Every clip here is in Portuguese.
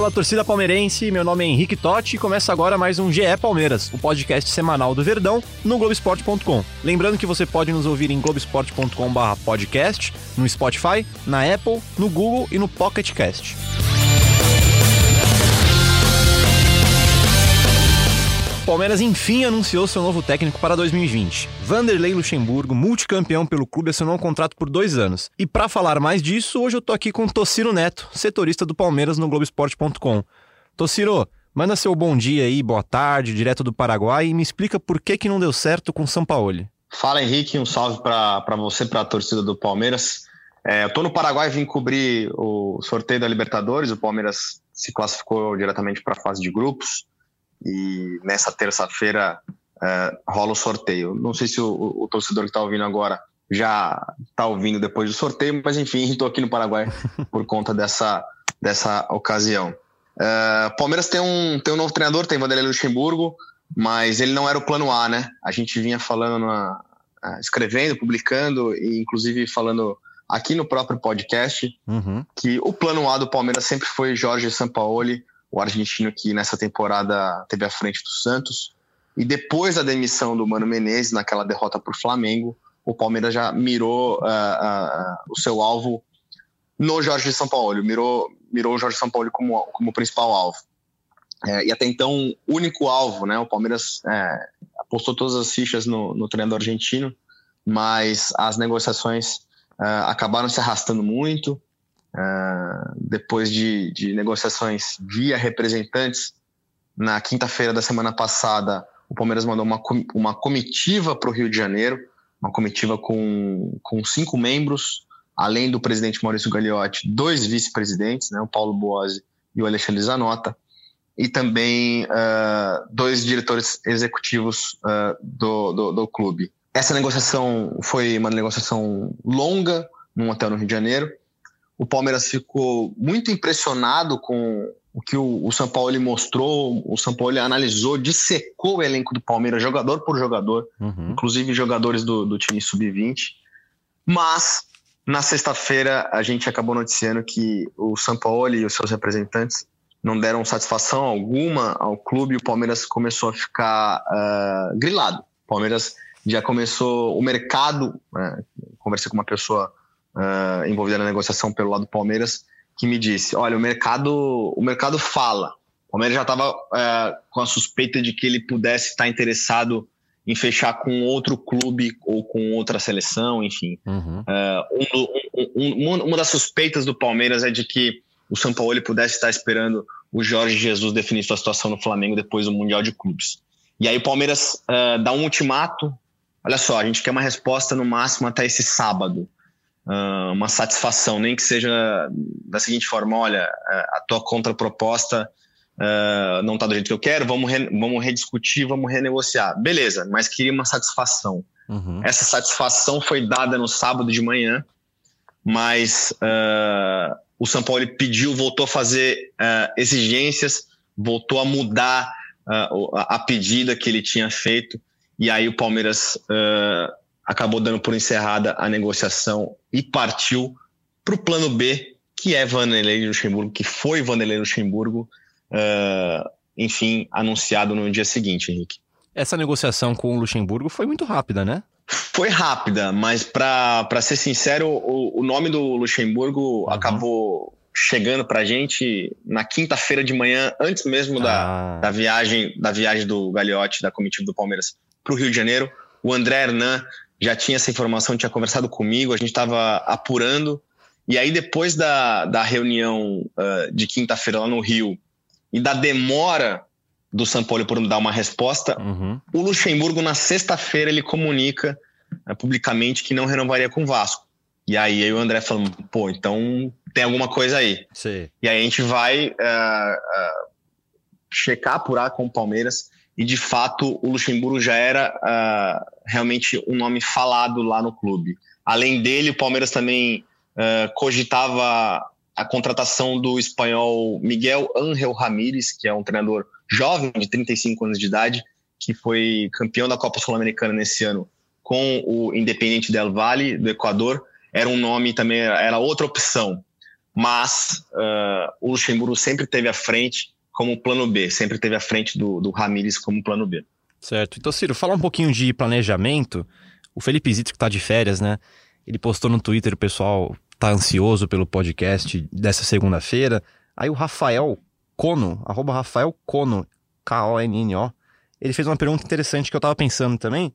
Fala, torcida palmeirense, meu nome é Henrique Totti e começa agora mais um GE Palmeiras, o podcast semanal do Verdão no Globoesporte.com. Lembrando que você pode nos ouvir em globoesporte.com/podcast, no Spotify, na Apple, no Google e no Pocket Cast. Palmeiras enfim anunciou seu novo técnico para 2020. Vanderlei Luxemburgo, multicampeão pelo clube, assinou um contrato por dois anos. E para falar mais disso, hoje eu tô aqui com Tociro Neto, setorista do Palmeiras no Globoesporte.com. Tociro, manda seu bom dia aí, boa tarde, direto do Paraguai, e me explica por que, que não deu certo com o Sampaoli. Fala Henrique, um salve para você, para a torcida do Palmeiras. É, eu tô no Paraguai, vim cobrir o sorteio da Libertadores. O Palmeiras se classificou diretamente para a fase de grupos e nessa terça-feira é, rola o sorteio. Não sei se o, o torcedor que está ouvindo agora já está ouvindo depois do sorteio, mas enfim, estou aqui no Paraguai por conta dessa, dessa ocasião. Uh, Palmeiras tem um, tem um novo treinador, tem Vanderlei Luxemburgo, mas ele não era o plano A, né? A gente vinha falando, na, uh, escrevendo, publicando e inclusive falando aqui no próprio podcast uhum. que o plano A do Palmeiras sempre foi Jorge Sampaoli, o argentino que nessa temporada teve à frente do Santos. E depois da demissão do Mano Menezes, naquela derrota para o Flamengo, o Palmeiras já mirou uh, uh, o seu alvo no Jorge Sampaoli, mirou, mirou o Jorge Sampaoli como, como principal alvo. É, e até então, único alvo, né? O Palmeiras é, apostou todas as fichas no, no treinador argentino, mas as negociações uh, acabaram se arrastando muito. Uh, depois de, de, negociações via representantes, na quinta-feira da semana passada, o Palmeiras mandou uma, uma comitiva para o Rio de Janeiro, uma comitiva com, com cinco membros, além do presidente Maurício Gagliotti, dois vice-presidentes, né, o Paulo Boazzi e o Alexandre Zanota, e também uh, dois diretores executivos uh, do, do, do clube. Essa negociação foi uma negociação longa, num hotel no Rio de Janeiro, o Palmeiras ficou muito impressionado com o que o, o São Paulo mostrou. O São Paulo analisou, dissecou o elenco do Palmeiras, jogador por jogador, uhum. inclusive jogadores do, do time sub-20. Mas na sexta-feira a gente acabou noticiando que o São Paulo e os seus representantes não deram satisfação alguma ao clube e o Palmeiras começou a ficar uh, grilado. O Palmeiras já começou o mercado. Uh, conversei com uma pessoa uh, envolvida na negociação pelo lado do Palmeiras, que me disse: olha, o mercado, o mercado fala. O Palmeiras já estava uh, com a suspeita de que ele pudesse estar interessado em fechar com outro clube ou com outra seleção, enfim. Uhum. Uh, um, um, uma das suspeitas do Palmeiras é de que o São Paulo pudesse estar esperando o Jorge Jesus definir sua situação no Flamengo depois do Mundial de Clubes. E aí o Palmeiras uh, dá um ultimato. Olha só, a gente quer uma resposta no máximo até esse sábado. Ah, uma satisfação, nem que seja da seguinte forma: olha, a tua contraproposta uh, não está do jeito que eu quero, vamos, re, vamos rediscutir, vamos renegociar. Beleza, mas queria uma satisfação. Uhum. Essa satisfação foi dada no sábado de manhã, mas uh, o São Paulo pediu, voltou a fazer exigências, voltou a mudar a, a pedida que ele tinha feito, e aí o Palmeiras acabou dando por encerrada a negociação e partiu para o plano B, que é Vanderlei Luxemburgo, que foi Vanderlei Luxemburgo, uh, enfim, anunciado no dia seguinte, Henrique. Essa negociação com o Luxemburgo foi muito rápida, né? Foi rápida, mas para ser sincero, o, o, nome do Luxemburgo uhum. acabou chegando para a gente na quinta-feira de manhã, antes mesmo da, ah. da viagem da viagem do Gagliotti, da comitiva do Palmeiras, para o Rio de Janeiro. O André Hernan já tinha essa informação, tinha conversado comigo, a gente estava apurando. E aí, depois da, da reunião uh, de quinta-feira lá no Rio e da demora do São Paulo por dar uma resposta, uhum. o Luxemburgo, na sexta-feira, ele comunica uh, publicamente que não renovaria com o Vasco. E aí, aí o André falou: pô, então tem alguma coisa aí. Sim. E aí a gente vai uh, checar, apurar com o Palmeiras. E de fato, o Luxemburgo já era uh, realmente um nome falado lá no clube. Além dele, o Palmeiras também uh, cogitava a contratação do espanhol Miguel Ángel Ramírez, que é um treinador jovem, de 35 anos de idade, que foi campeão da Copa Sul-Americana nesse ano com o Independiente del Valle, do Equador. Era um nome também, era outra opção. Mas uh, o Luxemburgo sempre teve à frente como plano B, sempre teve à frente do, do Ramírez como plano B. Certo. Então, Ciro, fala um pouquinho de planejamento. O Felipe Zito, que está de férias, né? Ele postou no Twitter, o pessoal tá ansioso pelo podcast dessa segunda-feira. Aí o Rafael Cono, arroba Rafael Cono, K-O-N-N-O, ele fez uma pergunta interessante que eu tava pensando também.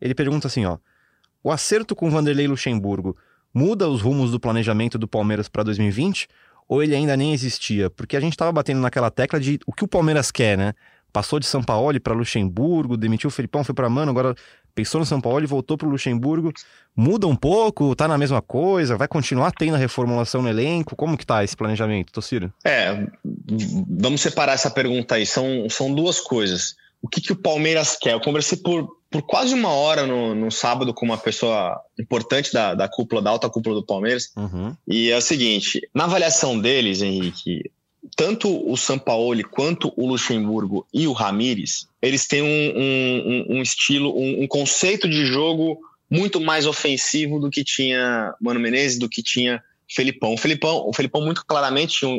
Ele pergunta assim, ó: "O acerto com Vanderlei Luxemburgo muda os rumos do planejamento do Palmeiras para 2020 ou ele ainda nem existia? Porque a gente tava batendo naquela tecla de o que o Palmeiras quer, né? Passou de São Paulo para Luxemburgo, demitiu o Felipão, foi para Mano, agora pensou no São Paulo e voltou para o Luxemburgo. Muda um pouco? Tá na mesma coisa? Vai continuar tendo a reformulação no elenco? Como que tá esse planejamento, Tociro? É, vamos separar essa pergunta aí. São, são duas coisas. O que, que o Palmeiras quer? Eu conversei por, por quase uma hora no, no sábado com uma pessoa importante da, da cúpula, da alta cúpula do Palmeiras. Uhum. E é o seguinte: na avaliação deles, Henrique, tanto o Sampaoli quanto o Luxemburgo e o Ramires, eles têm um, um, um estilo, um, um, conceito de jogo muito mais ofensivo do que tinha Mano Menezes, do que tinha Felipão. O Felipão, o Felipão muito claramente tinha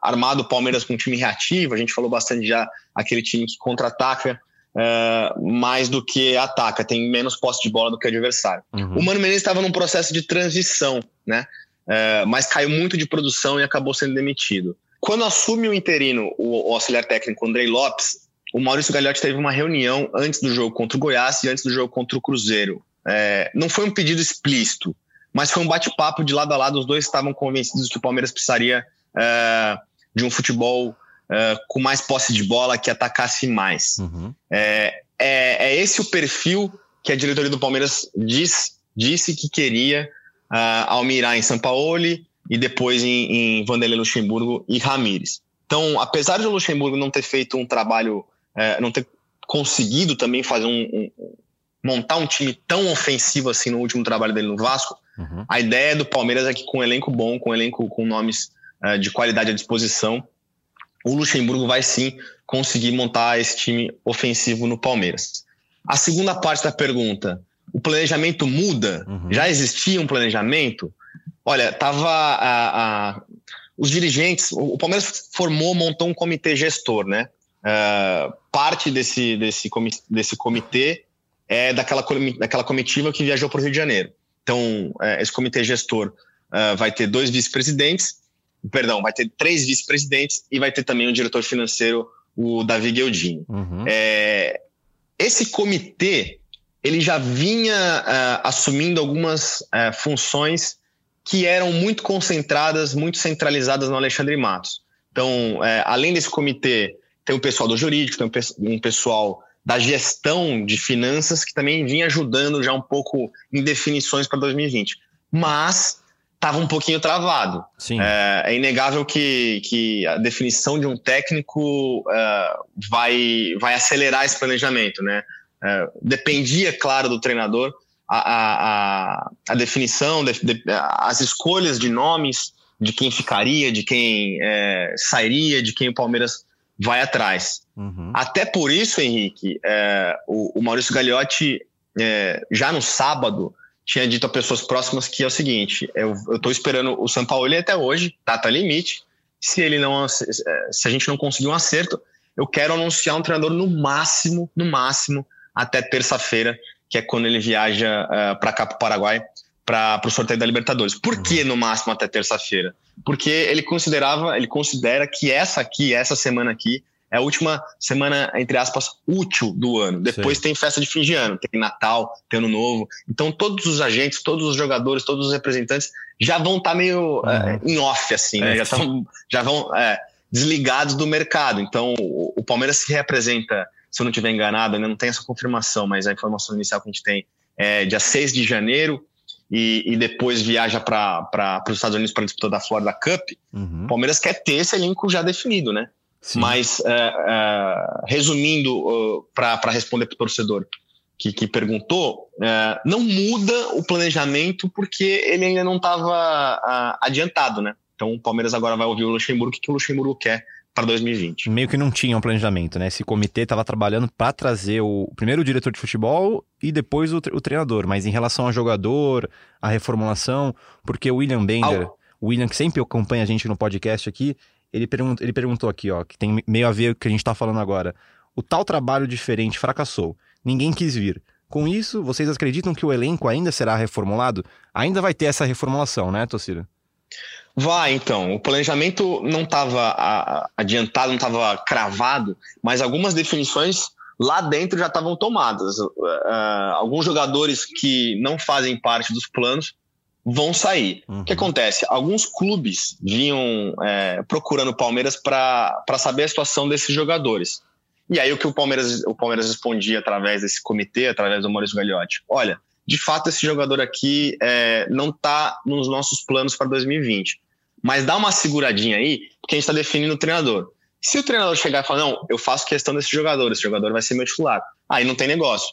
armado o Palmeiras com um time reativo, a gente falou bastante já, aquele time que contra-ataca uh, mais do que ataca, tem menos posse de bola do que o adversário. Uhum. O Mano Menezes estava num processo de transição, né? Uh, mas caiu muito de produção e acabou sendo demitido. Quando assume o interino, o, o auxiliar técnico Andrei Lopes, o Maurício Gagliotti teve uma reunião antes do jogo contra o Goiás e antes do jogo contra o Cruzeiro. É, não foi um pedido explícito, mas foi um bate-papo de lado a lado. Os dois estavam convencidos que o Palmeiras precisaria é, de um futebol é, com mais posse de bola, que atacasse mais. Uhum. É, é, é, esse o perfil que a diretoria do Palmeiras diz, disse que queria uh, ao mirar em São Paulo e depois em, em Vanderlei Luxemburgo e Ramires. Então, apesar de o Luxemburgo não ter feito um trabalho, não ter conseguido também fazer um, um, montar um time tão ofensivo assim no último trabalho dele no Vasco, uhum. a ideia do Palmeiras é que com um elenco bom, com um elenco com nomes é, de qualidade à disposição, o Luxemburgo vai sim conseguir montar esse time ofensivo no Palmeiras. A segunda parte da pergunta, o planejamento muda? Uhum. Já existia um planejamento? Olha, tava a, a, os dirigentes, o, Palmeiras formou, montou um comitê gestor, né? Uh, parte desse, desse, desse comitê é daquela, daquela comitiva que viajou para o Rio de Janeiro. Então, uh, esse comitê gestor uh, vai ter dois vice-presidentes, perdão, vai ter três vice-presidentes e vai ter também o diretor financeiro, o Davi Gueldini. Uhum. É, esse comitê, ele já vinha assumindo algumas funções que eram muito concentradas, muito centralizadas no Alexandre Matos. Então, é, além desse comitê, tem o pessoal do jurídico, tem um pessoal da gestão de finanças que também vinha ajudando já um pouco em definições para 2020. Mas estava um pouquinho travado. É, é, inegável que, que a definição de um técnico é, vai, vai acelerar esse planejamento. Né? É, dependia, claro, do treinador, a, a, a definição, de, de, as escolhas de nomes de quem ficaria, de quem é, sairia, de quem o Palmeiras vai atrás. Uhum. Até por isso, Henrique, é, o, o, Maurício Gagliotti, é, já no sábado, tinha dito a pessoas próximas que é o seguinte: eu estou esperando o São Paulo até hoje, data limite. Se ele não, se a gente não conseguir um acerto, eu quero anunciar um treinador no máximo, no máximo, até terça-feira, que é quando ele viaja uh, eh, para cá, para o Paraguai, para o sorteio da Libertadores. Por que no máximo até terça-feira? Porque ele considerava, ele considera que essa aqui, essa semana aqui, é a última semana, entre aspas, útil do ano. Depois Sim. tem festa de fim de ano, tem Natal, tem Ano Novo. Então todos os agentes, todos os jogadores, todos os representantes já vão estar tá meio uhum. é, em off, assim, né? é, já, tão, já vão é, desligados do mercado. Então o, o Palmeiras se representa se eu não estiver enganado, ainda não tem essa confirmação, mas a informação inicial que a gente tem é dia 6 de janeiro e, e depois viaja para os Estados Unidos para disputar da Florida Cup. Uhum. O Palmeiras quer ter esse elenco já definido, né? Sim. Mas, é, é, resumindo, para responder para o torcedor que, que perguntou, é, não muda o planejamento porque ele ainda não estava adiantado, né? Então o Palmeiras agora vai ouvir o Luxemburgo, o que o Luxemburgo quer para 2020. Meio que não tinha um planejamento, né? Esse comitê estava trabalhando para trazer o primeiro o diretor de futebol e depois o, o, treinador. Mas em relação ao jogador, a reformulação, porque o William Bender, o William que sempre acompanha a gente no podcast aqui, ele, pergunt, ele perguntou aqui, ó, que tem meio a ver com o que a gente está falando agora. O tal trabalho diferente fracassou. Ninguém quis vir. Com isso, vocês acreditam que o elenco ainda será reformulado? Ainda vai ter essa reformulação, né, Tocira? Vai, então. O planejamento não estava adiantado, não estava cravado, mas algumas definições lá dentro já estavam tomadas. Uh, alguns jogadores que não fazem parte dos planos vão sair. Uhum. O que uhum. acontece? Alguns clubes vinham é, procurando o Palmeiras para saber a situação desses jogadores. E aí o que o Palmeiras, o Palmeiras respondia através desse comitê, através do Maurício Gagliotti? Olha, de fato esse jogador aqui é, não está nos nossos planos para 2020. Mas dá uma seguradinha aí, porque a gente está definindo o treinador. Se o treinador chegar e falar, não, eu faço questão desse jogador, esse jogador vai ser meu titular, aí não tem negócio.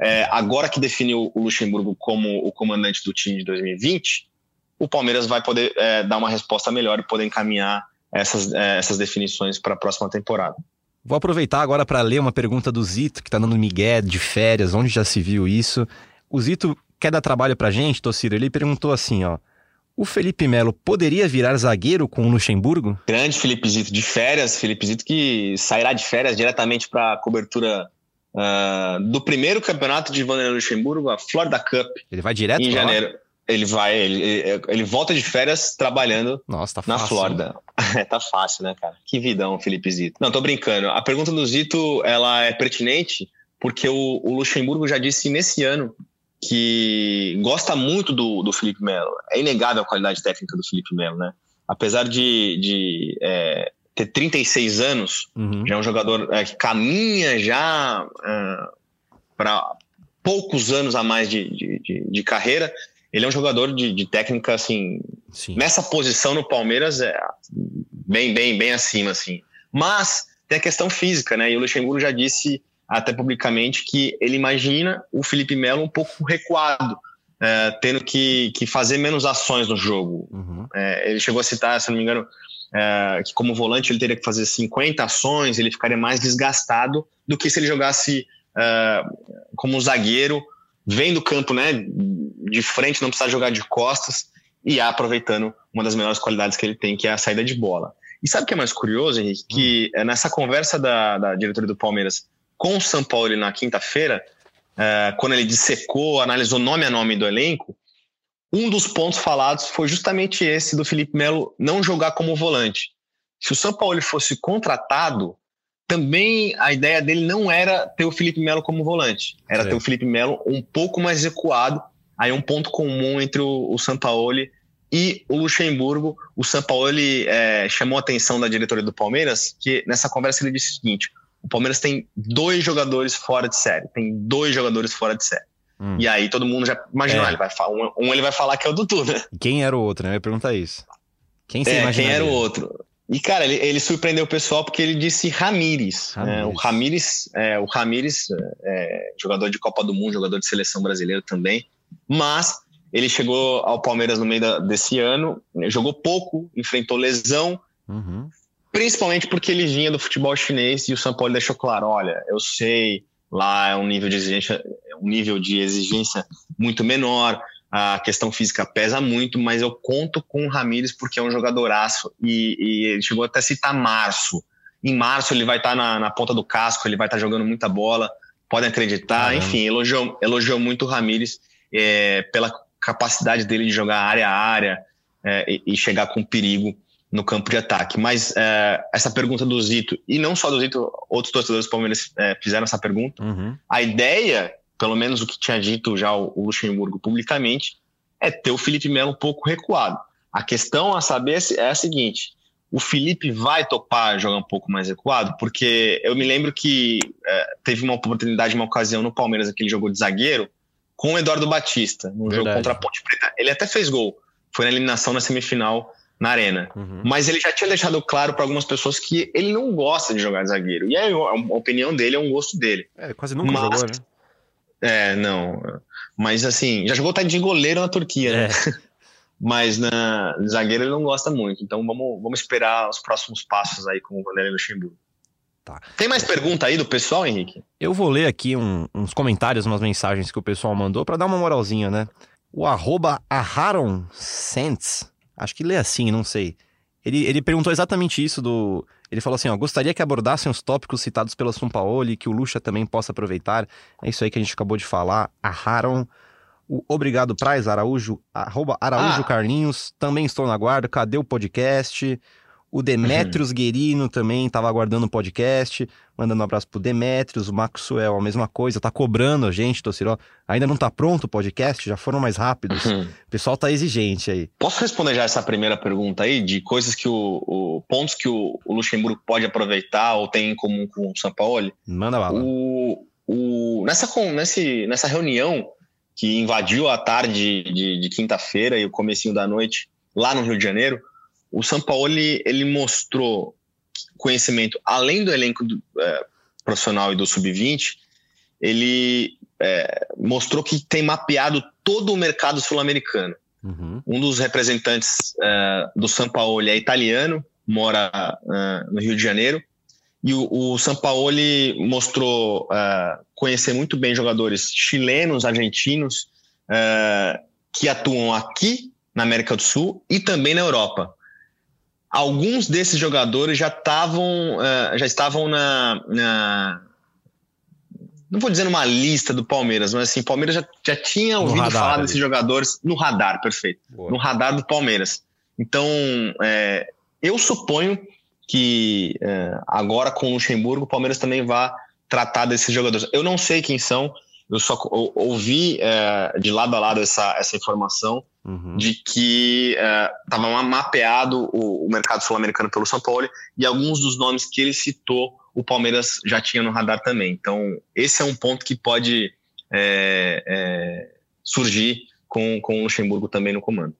É, agora que definiu o Luxemburgo como o comandante do time de 2020, o Palmeiras vai poder é, dar uma resposta melhor e poder encaminhar essas, é, essas definições para a próxima temporada. Vou aproveitar agora para ler uma pergunta do Zito, que está dando migué de férias, onde já se viu isso. O Zito quer dar trabalho para gente, Tociro? Ele perguntou assim, ó. O Felipe Melo poderia virar zagueiro com o Luxemburgo? Grande Felipe Zito de férias, Felipe Zito que sairá de férias diretamente para a cobertura uh, do primeiro campeonato de Vanderlei Luxemburgo, a Florida Cup. Ele vai direto em janeiro. Lá? Ele vai, ele, ele volta de férias trabalhando Nossa, tá na Flórida. tá fácil, né, cara? Que vidão, Felipe Zito. Não, tô brincando. A pergunta do Zito, ela é pertinente porque o, o Luxemburgo já disse nesse ano que gosta muito do, do Felipe Melo. É inegável a qualidade técnica do Felipe Melo, né? Apesar de, de é, ter 36 anos, uhum. já é um jogador é, que caminha já é, para poucos anos a mais de, de, de, de carreira ele é um jogador de, de técnica, assim, Sim. nessa posição no Palmeiras é bem, bem, bem acima, assim. Mas tem a questão física, né? E o Luxemburgo já disse até publicamente que ele imagina o Felipe Melo um pouco recuado, é, tendo que, que fazer menos ações no jogo. Uhum. É, ele chegou a citar, se não me engano, é, que como volante ele teria que fazer 50 ações, ele ficaria mais desgastado do que se ele jogasse é, como zagueiro vem do campo né, de frente, não precisa jogar de costas e aproveitando uma das melhores qualidades que ele tem, que é a saída de bola. E sabe o que é mais curioso, Henrique? Que hum. nessa conversa da, da diretoria do Palmeiras com o São Paulo na quinta-feira, é, quando ele dissecou, analisou nome a nome do elenco, um dos pontos falados foi justamente esse do Felipe Melo não jogar como volante. Se o São Paulo fosse contratado, também a ideia dele não era ter o Felipe Melo como volante, era ter o Felipe Melo um pouco mais recuado. Aí um ponto comum entre o, o Sampaoli e o Luxemburgo. O Sampaoli é, chamou a atenção da diretoria do Palmeiras, que nessa conversa ele disse o seguinte: o Palmeiras tem dois jogadores fora de série, tem dois jogadores fora de série. Hum. E aí todo mundo já imaginou, é. ele vai falar, um, ele vai falar que é o Dudu, né? Quem era o outro, né? Eu ia perguntar isso. Quem, é, quem era o outro? E, cara, ele, ele, surpreendeu o pessoal porque ele disse Ramires. Né? O Ramires, é, o Ramires é, jogador de Copa do Mundo, jogador de seleção brasileira também. Mas ele chegou ao Palmeiras no meio da, desse ano, jogou pouco, enfrentou lesão, uhum. principalmente porque ele vinha do futebol chinês e o São Paulo deixou claro: olha, eu sei, lá é um nível de exigência, um nível de exigência muito menor a questão física pesa muito, mas eu conto com o Ramires porque é um jogadoraço e, e ele chegou até a citar março. Em março ele vai estar tá na, na, ponta do casco, ele vai estar tá jogando muita bola, podem acreditar. Enfim, elogiou, elogiou muito o Ramires é, pela capacidade dele de jogar área a área é, e, e, chegar com perigo no campo de ataque. Mas é, essa pergunta do Zito, e não só do Zito, outros torcedores do Palmeiras é, fizeram essa pergunta. Uhum. A ideia pelo menos o que tinha dito já o Luxemburgo publicamente, é ter o Felipe Melo um pouco recuado. A questão a saber é a seguinte: o Felipe vai topar jogar um pouco mais recuado? Porque eu me lembro que é, teve uma oportunidade, uma ocasião no Palmeiras, aquele jogo de zagueiro, com o Eduardo Batista, no Verdade. jogo contra a Ponte Preta. Ele até fez gol, foi na eliminação na semifinal na arena. Uhum. Mas ele já tinha deixado claro para algumas pessoas que ele não gosta de jogar de zagueiro. E é a opinião dele, é um gosto dele. É, quase nunca Mas, jogou, né? É, não. Mas assim, já jogou de goleiro na Turquia, né? é. né? Mas na zagueiro ele não gosta muito. Então vamos, vamos esperar os próximos passos aí com o Vanderlei Luxemburgo. Tá. Tem mais pergunta aí do pessoal, Henrique? Eu vou ler aqui um, uns comentários, umas mensagens que o pessoal mandou para dar uma moralzinha, né? O arroba Aharon Sents Acho que lê assim, não sei. Ele, ele perguntou exatamente isso do. Ele falou assim: ó, gostaria que abordassem os tópicos citados pela Sampaoli, que o Lucha também possa aproveitar. É isso aí que a gente acabou de falar. Arraram. O Obrigado Praz, Araújo, arroba Araújo ah. Carlinhos, também estou na guarda. Cadê o podcast? O Demetrios uhum. Guerino também estava aguardando o podcast, mandando um abraço pro Demetrios, o Maxwell, a mesma coisa, tá cobrando a gente, Tociró. Ainda não tá pronto o podcast, já foram mais rápidos. Uhum. O pessoal tá exigente aí. Posso responder já essa primeira pergunta aí, de coisas que o, o pontos que o, o, Luxemburgo pode aproveitar ou tem em comum com o Sampaoli? Manda bala. O, o, nessa, nesse, nessa reunião que invadiu a tarde de, de quinta-feira e o comecinho da noite lá no Rio de Janeiro, o São Paulo ele, ele mostrou conhecimento além do elenco do, é, profissional e do sub-20, ele é, mostrou que tem mapeado todo o mercado sul-americano. Uhum. Um dos representantes é, do São Paulo é italiano, mora é, no Rio de Janeiro, e o, o Sampaoli mostrou é, conhecer muito bem jogadores chilenos, argentinos, é, que atuam aqui na América do Sul e também na Europa alguns desses jogadores já estavam uh, já estavam na, na, não vou dizer numa lista do Palmeiras, mas assim, Palmeiras já, já tinha ouvido radar, falar ali. desses jogadores no radar, perfeito, Boa. no radar do Palmeiras. Então, é, eu suponho que é, agora com o Luxemburgo, o Palmeiras também vai tratar desses jogadores. Eu não sei quem são, eu só ouvi é, de lado a lado essa, essa informação uhum. de que estava é, mapeado o, o mercado sul-americano pelo São Paulo e alguns dos nomes que ele citou o Palmeiras já tinha no radar também. Então, esse é um ponto que pode é, é surgir com, com o Luxemburgo também no comando.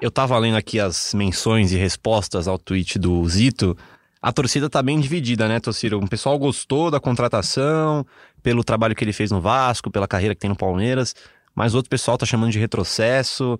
Eu estava lendo aqui as menções e respostas ao tweet do Zito. A torcida está bem dividida, né, Tociro? O pessoal gostou da contratação, pelo trabalho que ele fez no Vasco, pela carreira que tem no Palmeiras, mas outro pessoal tá chamando de retrocesso.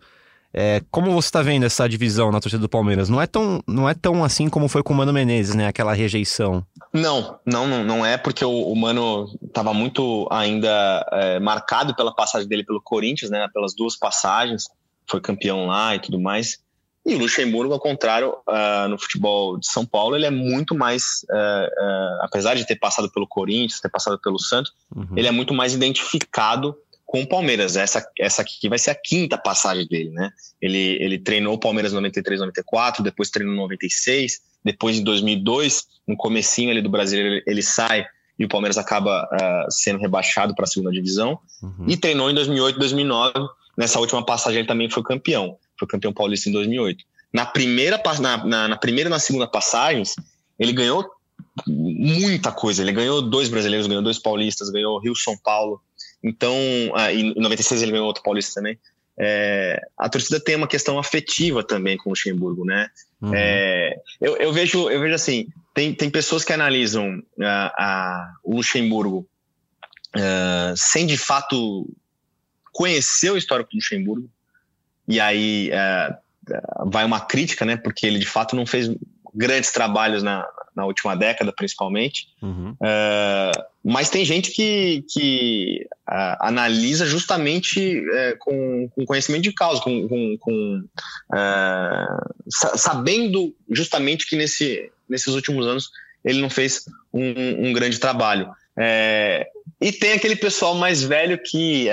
É, como você está vendo essa divisão na torcida do Palmeiras? Não é tão, não é tão assim como foi com o Mano Menezes, né? Aquela rejeição. Não, não, não é porque o, o Mano estava muito ainda é, marcado pela passagem dele pelo Corinthians, né? Pelas duas passagens, foi campeão lá e tudo mais. E o Luxemburgo, ao contrário, uh, no futebol de São Paulo, ele é muito mais, uh, uh, apesar de ter passado pelo Corinthians, ter passado pelo Santos, uhum. ele é muito mais identificado com o Palmeiras. Essa, essa aqui vai ser a quinta passagem dele, né? Ele, ele treinou o Palmeiras em 93, 94, depois treinou em 96, depois em 2002, no comecinho ali do Brasil, ele, sai e o Palmeiras acaba sendo rebaixado para a segunda divisão. Uhum. E treinou em 2008, 2009. Nessa última passagem ele também foi campeão foi campeão paulista em 2008. Na primeira, na, na, na primeira e na segunda passagens, ele ganhou muita coisa. Ele ganhou dois brasileiros, ganhou dois paulistas, ganhou Rio São Paulo. Então, ah, em 96 ele ganhou outro paulista também. É, a torcida tem uma questão afetiva também com o Luxemburgo, né? Uhum. É, eu, eu, vejo, eu vejo assim, tem, tem pessoas que analisam uh, o Luxemburgo uh, sem de fato conhecer o histórico do Luxemburgo, e aí é, vai uma crítica, né? Porque ele de fato não fez grandes trabalhos na, na última década, principalmente. Uhum. É, mas tem gente que, que uh, analisa justamente uh, com, com, conhecimento de causa, com, com, com uh, sabendo justamente que nesse, nesses últimos anos ele não fez um, um grande trabalho. É, e tem aquele pessoal mais velho que,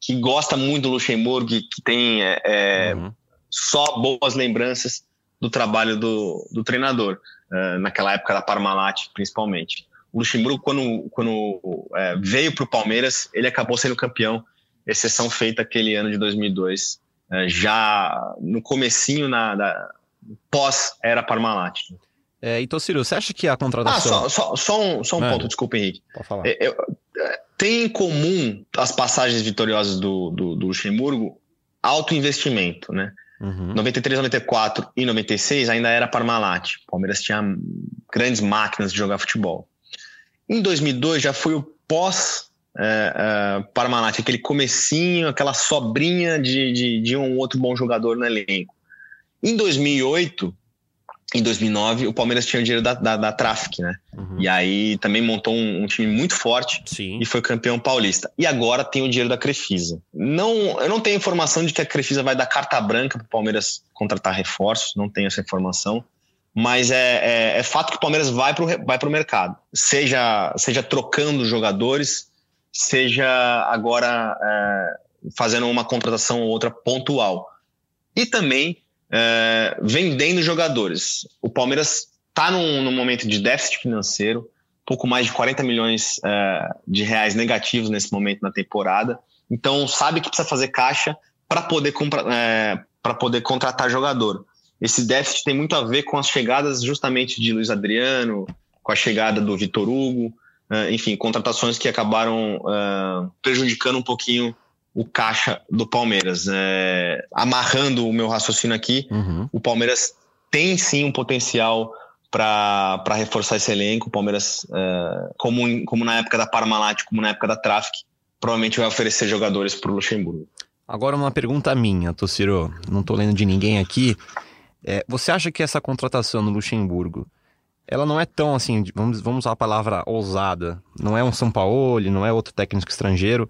que gosta muito do Luxemburgo, que, tem é, uhum. só boas lembranças do trabalho do, do treinador, uh, naquela época da Parmalat, principalmente. O Luxemburgo, quando, quando é, veio para o Palmeiras, ele acabou sendo campeão, exceção feita aquele ano de 2002, já no comecinho, na, da, pós-era Parmalat. É, então, Ciro, você acha que a contratação. Ah, só, só, só um, só um ponto, desculpa, Henrique. Pode falar. É, é, tem em comum as passagens vitoriosas do, do, do Luxemburgo alto investimento, né? Uhum. 93, 94 e 96 ainda era Parmalat. O Palmeiras tinha grandes máquinas de jogar futebol. Em 2002 já foi o pós é, é, Parmalat, aquele comecinho, aquela sobrinha de, de, de um outro bom jogador no elenco. Em 2008, em 2009, o Palmeiras tinha o dinheiro da, da, da Traffic, né? Uhum. E aí também montou um, um, time muito forte Sim. e foi campeão paulista. E agora tem o dinheiro da Crefisa. Não, eu não tenho informação de que a Crefisa vai dar carta branca para o Palmeiras contratar reforços, não tenho essa informação. Mas é, é, é fato que o Palmeiras vai para o vai pro mercado, seja, seja trocando jogadores, seja agora é, fazendo uma contratação ou outra pontual. E também é, vendendo jogadores. O Palmeiras está num, num, momento de déficit financeiro, pouco mais de 40 milhões é, de reais negativos nesse momento na temporada. Então sabe que precisa fazer caixa para poder, é, poder contratar jogador. Esse déficit tem muito a ver com as chegadas justamente de Luiz Adriano, com a chegada do Vitor Hugo, é, enfim, contratações que acabaram é, prejudicando um pouquinho o caixa do Palmeiras. É, amarrando o meu raciocínio aqui, uhum. o Palmeiras tem sim um potencial para reforçar esse elenco. O Palmeiras, é, como, como na época da Parmalat, como na época da Traffic, provavelmente vai oferecer jogadores para o Luxemburgo. Agora uma pergunta minha, Tossiro, não estou lendo de ninguém aqui. É, você acha que essa contratação no Luxemburgo, ela não é tão assim, vamos, vamos usar a palavra ousada, não é um São Paulo, não é outro técnico estrangeiro,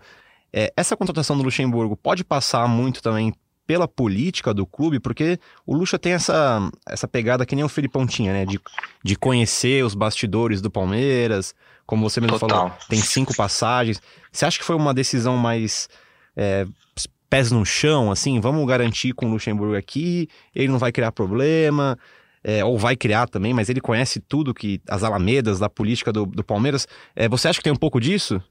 é, essa contratação do Luxemburgo pode passar muito também pela política do clube, porque o Luxa tem essa, essa pegada que nem o Felipão tinha, né? De, de conhecer os bastidores do Palmeiras, como você mesmo Total. falou, tem cinco passagens. Você acha que foi uma decisão mais é, pés no chão, assim? Vamos garantir com o Luxemburgo aqui, ele não vai criar problema, é, ou vai criar também, mas ele conhece tudo que as alamedas da política do, do Palmeiras. É, você acha que tem um pouco disso?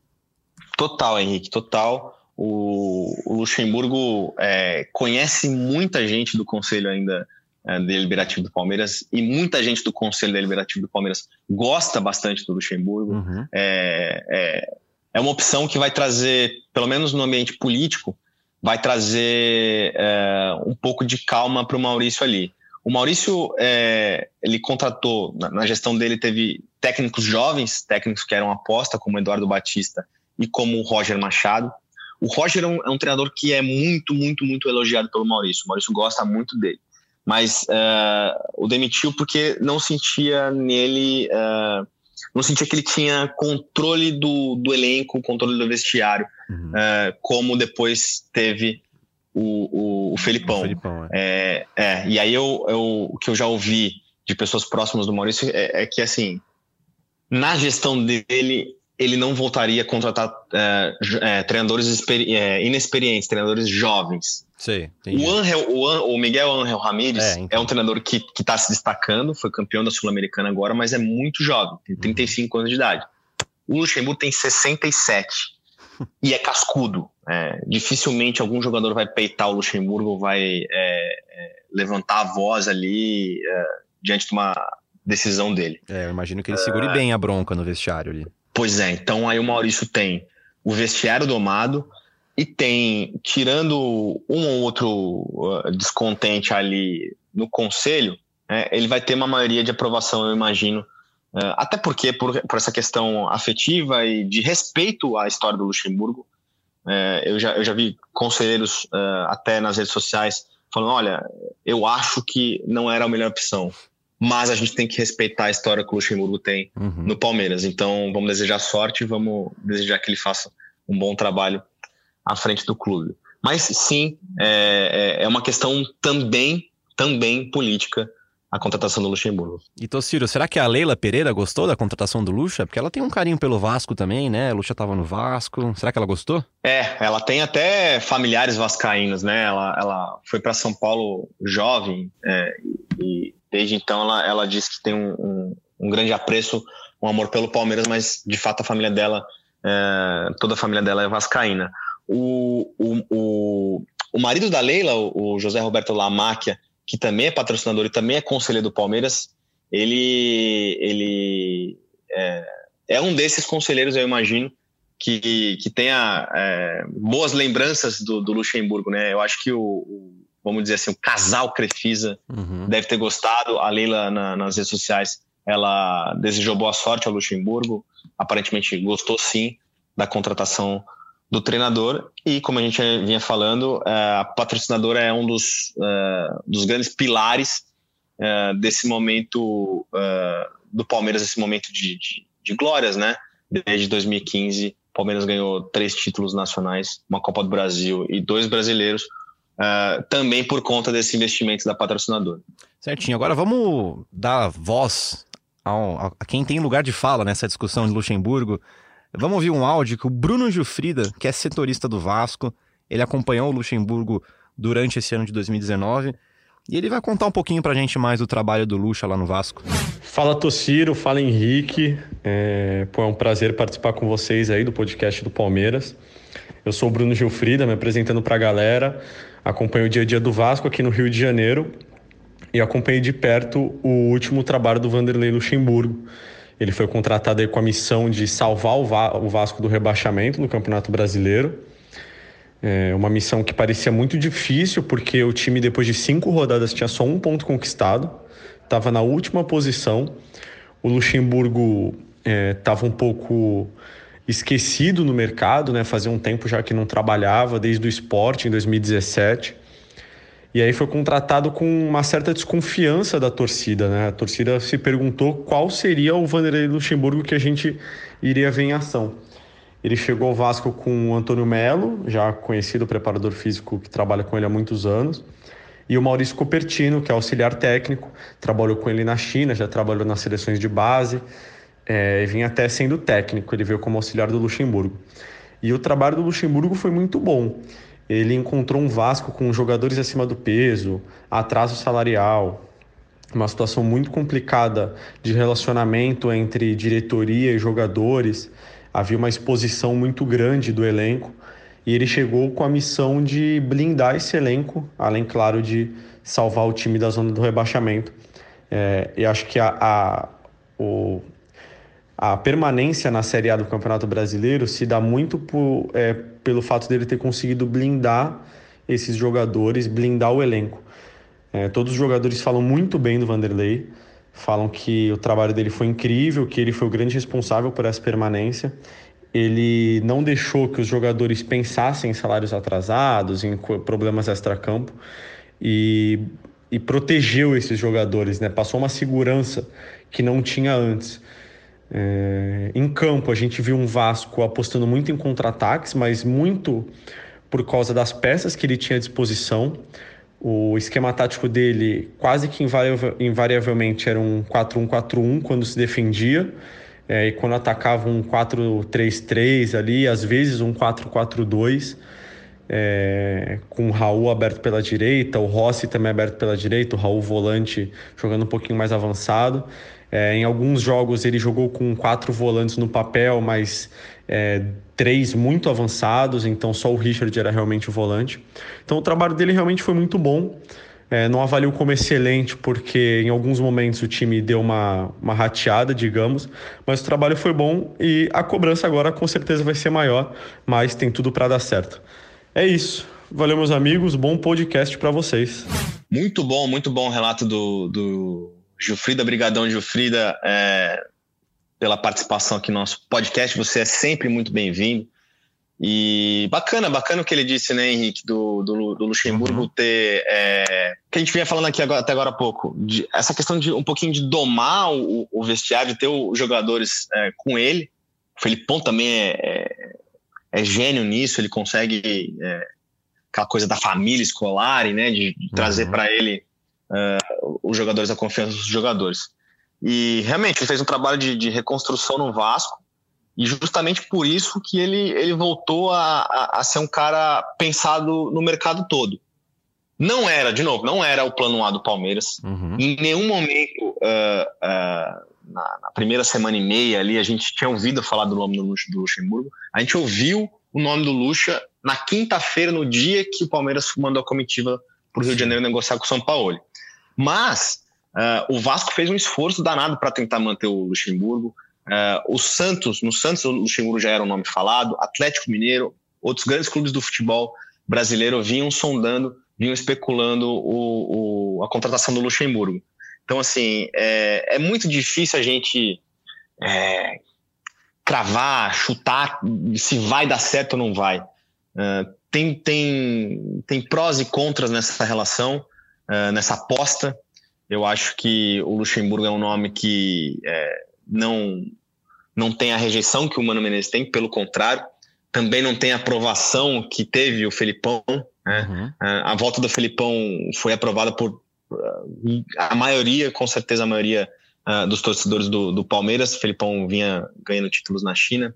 Total, Henrique, total. O, o Luxemburgo é, conhece muita gente do conselho ainda é, deliberativo do Palmeiras e muita gente do conselho deliberativo do Palmeiras gosta bastante do Luxemburgo. Uhum. É, é, é, uma opção que vai trazer, pelo menos no ambiente político, vai trazer é, um pouco de calma para o Maurício ali. O Maurício, é, ele contratou, na, na, gestão dele, teve técnicos jovens, técnicos que eram aposta, como Eduardo Batista e como o Roger Machado. O Roger é um, é um, treinador que é muito, muito, muito elogiado pelo Maurício. O Maurício gosta muito dele. Mas uh, o demitiu porque não sentia nele. Uh, não sentia que ele tinha controle do, do elenco, controle do vestiário, uhum. uh, como depois teve o, o, o Felipão. O Felipão é. É, é. e aí eu, eu, o que eu já ouvi de pessoas próximas do Maurício é, é que, assim, na gestão dele, ele não voltaria a contratar é, é, treinadores é, inexperientes, treinadores jovens. Sim, o, Angel, o, o, Miguel Angel Ramírez é, então. é um treinador que está se destacando, foi campeão da Sul-Americana agora, mas é muito jovem, tem 35 uhum. anos de idade. O Luxemburgo tem 67 e é cascudo. É, dificilmente algum jogador vai peitar o Luxemburgo, vai é, levantar a voz ali diante de uma decisão dele. É, eu imagino que ele segure bem a bronca no vestiário ali. Pois é, então aí o Maurício tem o vestiário domado e tem, tirando um ou outro uh, descontente ali no conselho, né, ele vai ter uma maioria de aprovação, eu imagino. Uh, até porque, por, por, essa questão afetiva e de respeito à história do Luxemburgo, uh, eu, já, eu já vi conselheiros uh, até nas redes sociais falando: olha, eu acho que não era a melhor opção mas a gente tem que respeitar a história que o Luxemburgo tem uhum. no Palmeiras. Então vamos desejar sorte e vamos desejar que ele faça um bom trabalho à frente do clube. Mas sim, é, é, é uma questão também, também política a contratação do Luxemburgo. E Tociro, será que a Leila Pereira gostou da contratação do Luxa? Porque ela tem um carinho pelo Vasco também, né? A Luxa estava no Vasco. Será que ela gostou? É, ela tem até familiares vascaínos, né? Ela, ela foi para São Paulo jovem é, e Desde então, ela, ela diz que tem um, um, um, grande apreço, um amor pelo Palmeiras, mas de fato a família dela, é, toda a família dela é vascaína. O, o, o, o marido da Leila, o José Roberto Lamáquia, que também é patrocinador e também é conselheiro do Palmeiras, ele, ele é, é um desses conselheiros, eu imagino, que, que tenha é, boas lembranças do, do, Luxemburgo, né? Eu acho que o, o vamos dizer assim, o casal Crefisa uhum. deve ter gostado. A Leila, na, nas redes sociais, ela desejou boa sorte ao Luxemburgo. Aparentemente gostou sim da contratação do treinador. E, como a gente vinha falando, é, a patrocinadora é um dos, é, dos grandes pilares é, desse momento do Palmeiras, esse momento de, de, de glórias, né? Desde 2015, o Palmeiras ganhou três títulos nacionais, uma Copa do Brasil e dois brasileiros uh, também por conta desse investimento da patrocinadora. Certinho. Agora vamos dar voz ao, a quem tem lugar de fala nessa discussão de Luxemburgo. Vamos ouvir um áudio que o Bruno Gilfrida, que é setorista do Vasco, ele acompanhou o Luxemburgo durante esse ano de 2019 e ele vai contar um pouquinho pra gente mais do trabalho do Luxa lá no Vasco. Fala Tociro, fala Henrique. É, pô, é um prazer participar com vocês aí do podcast do Palmeiras. Eu sou o Bruno Gilfrida, me apresentando pra galera acompanho o dia a dia do Vasco aqui no Rio de Janeiro e acompanhei de perto o último trabalho do Vanderlei Luxemburgo. Ele foi contratado com a missão de salvar o Vasco do rebaixamento no Campeonato Brasileiro. É uma missão que parecia muito difícil, porque o time, depois de cinco rodadas, tinha só um ponto conquistado, estava na última posição. O Luxemburgo estava é, um pouco esquecido no mercado, né? Fazia um tempo já que não trabalhava, desde o esporte em 2017. E aí foi contratado com uma certa desconfiança da torcida, né? A torcida se perguntou qual seria o Vanderlei Luxemburgo que a gente iria ver em ação. Ele chegou ao Vasco com o Antônio Melo, já conhecido preparador físico que trabalha com ele há muitos anos, e o Maurício Cupertino, que é auxiliar técnico, trabalhou com ele na China, já trabalhou nas seleções de base, é, vinha até sendo técnico, ele veio como auxiliar do Luxemburgo. E o trabalho do Luxemburgo foi muito bom. Ele encontrou um Vasco com jogadores acima do peso, atraso salarial, uma situação muito complicada de relacionamento entre diretoria e jogadores. Havia uma exposição muito grande do elenco e ele chegou com a missão de blindar esse elenco, além, claro, de salvar o time da zona do rebaixamento. É, e acho que a, a o, a permanência na Série A do Campeonato Brasileiro se dá muito por, é, pelo fato dele ter conseguido blindar esses jogadores, blindar o elenco. É, todos os jogadores falam muito bem do Vanderlei, falam que o trabalho dele foi incrível, que ele foi o grande responsável por essa permanência. Ele não deixou que os jogadores pensassem em salários atrasados, em problemas extra-campo e, e protegeu esses jogadores, né? passou uma segurança que não tinha antes. É, em campo, a gente viu um Vasco apostando muito em contra-ataques, mas muito por causa das peças que ele tinha à disposição. O esquema tático dele quase que invariavelmente era um 4-1-4-1 quando se defendia, é, e quando atacava um 4-3-3 ali, às vezes um 4-4-2. É, com o Raul aberto pela direita, o Rossi também aberto pela direita, o Raul volante jogando um pouquinho mais avançado. É, em alguns jogos ele jogou com quatro volantes no papel, mas é, três muito avançados, então só o Richard era realmente o volante. Então o trabalho dele realmente foi muito bom. É, não avalio como excelente, porque em alguns momentos o time deu uma, uma rateada, digamos, mas o trabalho foi bom e a cobrança agora com certeza vai ser maior, mas tem tudo para dar certo. É isso. Valeu, meus amigos. Bom podcast para vocês. Muito bom, muito bom o relato do, do Gilfrida, brigadão Gilfrida, é, pela participação aqui no nosso podcast. Você é sempre muito bem-vindo. E bacana, bacana o que ele disse, né, Henrique, do, do, do Luxemburgo uhum. ter. É, que a gente vinha falando aqui agora, até agora há pouco, de, essa questão de um pouquinho de domar o, o vestiário, de ter os jogadores é, com ele. O Felipão também é, é, é, gênio nisso, ele consegue é, aquela coisa da família escolar, né, de, de trazer uhum. para ele uh, os jogadores, a confiança dos jogadores. E realmente ele fez um trabalho de, de reconstrução no Vasco, e justamente por isso que ele, ele voltou a, a, a, ser um cara pensado no mercado todo. Não era, de novo, não era o plano A do Palmeiras. Uhum. Em nenhum momento, uh, uh, na, na, primeira semana e meia ali, a gente tinha ouvido falar do nome do, do Luxemburgo. A gente ouviu o nome do Luxa na quinta-feira, no dia que o Palmeiras mandou a comitiva para o Rio de Janeiro negociar com o São Paulo. Mas uh, o Vasco fez um esforço danado para tentar manter o Luxemburgo. Uh, o Santos, no Santos o Luxemburgo já era um nome falado, Atlético Mineiro, outros grandes clubes do futebol brasileiro vinham sondando vinham especulando o, o, a contratação do Luxemburgo. Então, assim, é, é muito difícil a gente é, cravar, chutar se vai dar certo ou não vai. Uh, tem, tem, tem prós e contras nessa relação, uh, nessa aposta. Eu acho que o Luxemburgo é um nome que é, não, não tem a rejeição que o Mano Menezes tem, pelo contrário, também não tem a aprovação que teve o Felipão. Né? Uhum. A volta do Felipão foi aprovada por a maioria, com certeza a maioria uh, dos torcedores do, do Palmeiras. O Felipão vinha ganhando títulos na China.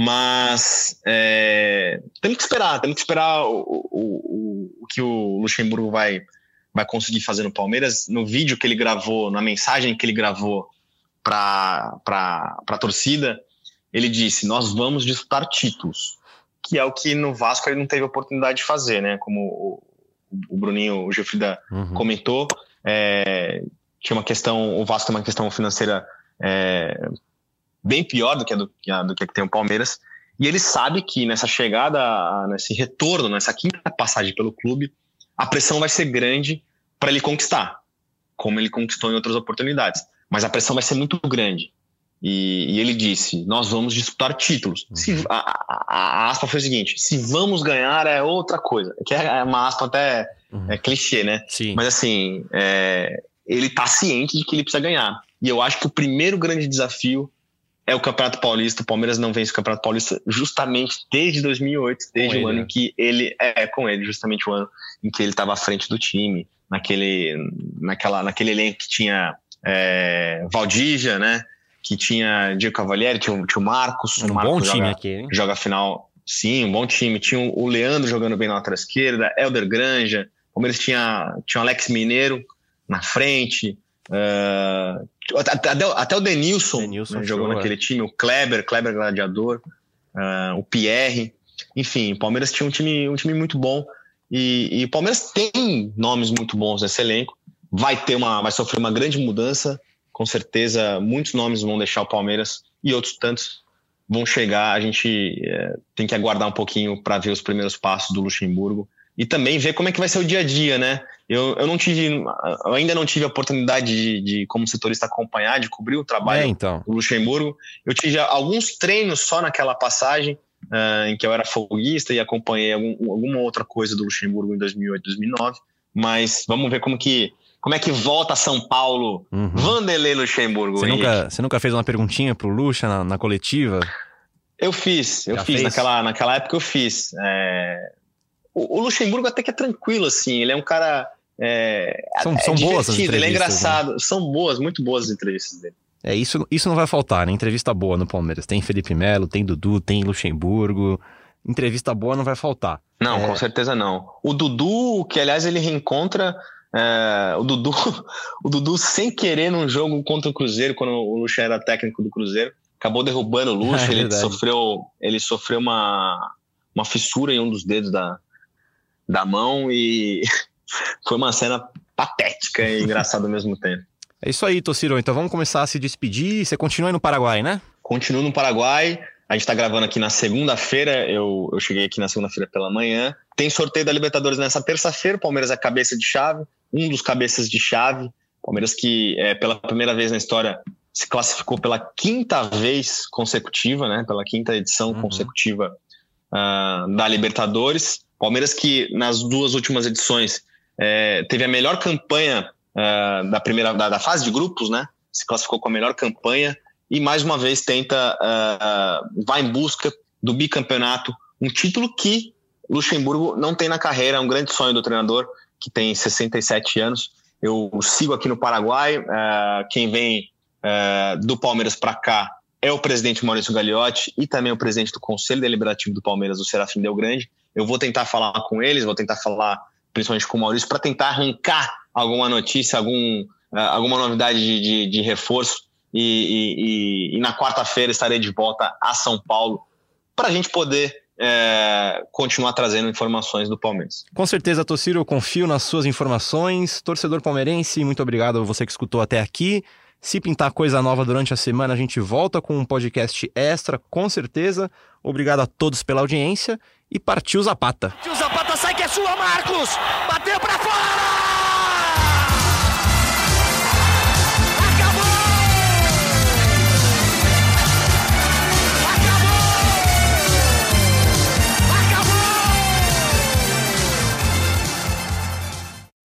Mas é, temos que esperar, temos que esperar o, o, o, que o Luxemburgo vai, vai conseguir fazer no Palmeiras. No vídeo que ele gravou, na mensagem que ele gravou para a torcida, ele disse: Nós vamos disputar títulos, que é o que no Vasco ele não teve oportunidade de fazer, né? Como o, o Bruninho, o Gilfrida uhum. comentou, é, tinha uma questão, o Vasco tem uma questão financeira é, bem pior do que, a do, do que tem o Palmeiras. E ele sabe que nessa chegada, nesse retorno, nessa quinta passagem pelo clube, a pressão vai ser grande para ele conquistar, como ele conquistou em outras oportunidades. Mas a pressão vai ser muito grande. E, e ele disse: Nós vamos disputar títulos. Uhum. Se, a, a, a, aspa foi o seguinte: se vamos ganhar é outra coisa. Que é uma aspa até uhum. é, clichê, né? Sim. Mas assim, é, ele está ciente de que ele precisa ganhar. E eu acho que o primeiro grande desafio é o Campeonato Paulista. O Palmeiras não vence o Campeonato Paulista justamente desde 2008, desde com o ele, ano né? em que ele é com ele, justamente o ano em que ele estava à frente do time, naquele, naquela, naquele elenco que tinha é, Valdívia, né? Que tinha Diego Cavalieri, tinha, tinha o Marcos. Um o Marcos bom joga, time aqui, hein? Joga final, sim, um bom time. Tinha o Leandro jogando bem na outra esquerda, Helder Granja. O Palmeiras tinha, tinha o Alex Mineiro na frente. Uh, até, até, o Denilson, Denilson né, jogou naquele é. time, o Kleber, Kleber Gladiador, uh, o Pierre. Enfim, o Palmeiras tinha um time, um time muito bom. E, e o Palmeiras tem nomes muito bons nesse elenco. Vai ter uma, vai sofrer uma grande mudança. Com certeza, muitos nomes vão deixar o Palmeiras e outros tantos vão chegar. A gente é, tem que aguardar um pouquinho para ver os primeiros passos do Luxemburgo e também ver como é que vai ser o dia a dia, né? Eu, eu não tive, eu ainda não tive a oportunidade de, de, como setorista, acompanhar, de cobrir o trabalho é, então. do Luxemburgo. Eu tive alguns treinos só naquela passagem, uh, em que eu era folguista e acompanhei algum, alguma outra coisa do Luxemburgo em 2008, 2009. Mas vamos ver como que como é que volta São Paulo, uhum. Vanderlei Luxemburgo. Você nunca, você nunca fez uma perguntinha pro Luxa na, na coletiva? Eu fiz, eu Já fiz. Naquela, naquela época eu fiz. É, o, Luxemburgo até que é tranquilo, assim, ele é um cara. É, são, é são boas as entrevistas. Ele é engraçado. Né? São boas, muito boas as entrevistas dele. É, isso, isso não vai faltar, né? Entrevista boa no Palmeiras. Tem Felipe Melo, tem Dudu, tem Luxemburgo. Entrevista boa não vai faltar. Não, é... com certeza não. O Dudu, que aliás ele reencontra. É, o Dudu, o Dudu sem querer num jogo contra o Cruzeiro, quando o Luxa era técnico do Cruzeiro, acabou derrubando o Luxa. É ele sofreu, ele sofreu uma, uma fissura em um dos dedos da, da mão e foi uma cena patética e engraçada ao mesmo tempo. É isso aí, Tociro. Então vamos começar a se despedir. Você continua aí no Paraguai, né? Continuo no Paraguai. A gente está gravando aqui na segunda-feira. Eu, eu cheguei aqui na segunda-feira pela manhã. Tem sorteio da Libertadores nessa terça-feira. Palmeiras é cabeça de chave, um dos cabeças de chave. Palmeiras que é, pela primeira vez na história se classificou pela quinta vez consecutiva, né? Pela quinta edição uhum. consecutiva uh, da Libertadores. Palmeiras que nas duas últimas edições é, teve a melhor campanha uh, da primeira da, da, fase de grupos, né? Se classificou com a melhor campanha e mais uma vez tenta uh, vai em busca do bicampeonato, um título que Luxemburgo não tem na carreira, é um grande sonho do treinador que tem 67 anos. Eu sigo aqui no Paraguai, uh, quem vem do Palmeiras para cá é o presidente Maurício Gagliotti e também o presidente do Conselho Deliberativo do Palmeiras, o Serafim Del Grande. Eu vou tentar falar com eles, vou tentar falar principalmente com o Maurício, para tentar arrancar alguma notícia, algum, uh, alguma novidade de, de, de reforço. E, e, e, e na quarta-feira estarei de volta a São Paulo para a gente poder é, continuar trazendo informações do Palmeiras. Com certeza, Tociro, eu confio nas suas informações. Torcedor palmeirense, muito obrigado a você que escutou até aqui. Se pintar coisa nova durante a semana, a gente volta com um podcast extra, com certeza. Obrigado a todos pela audiência e partiu Zapata. O Zapata sai que é sua, Marcos! Bateu para fora!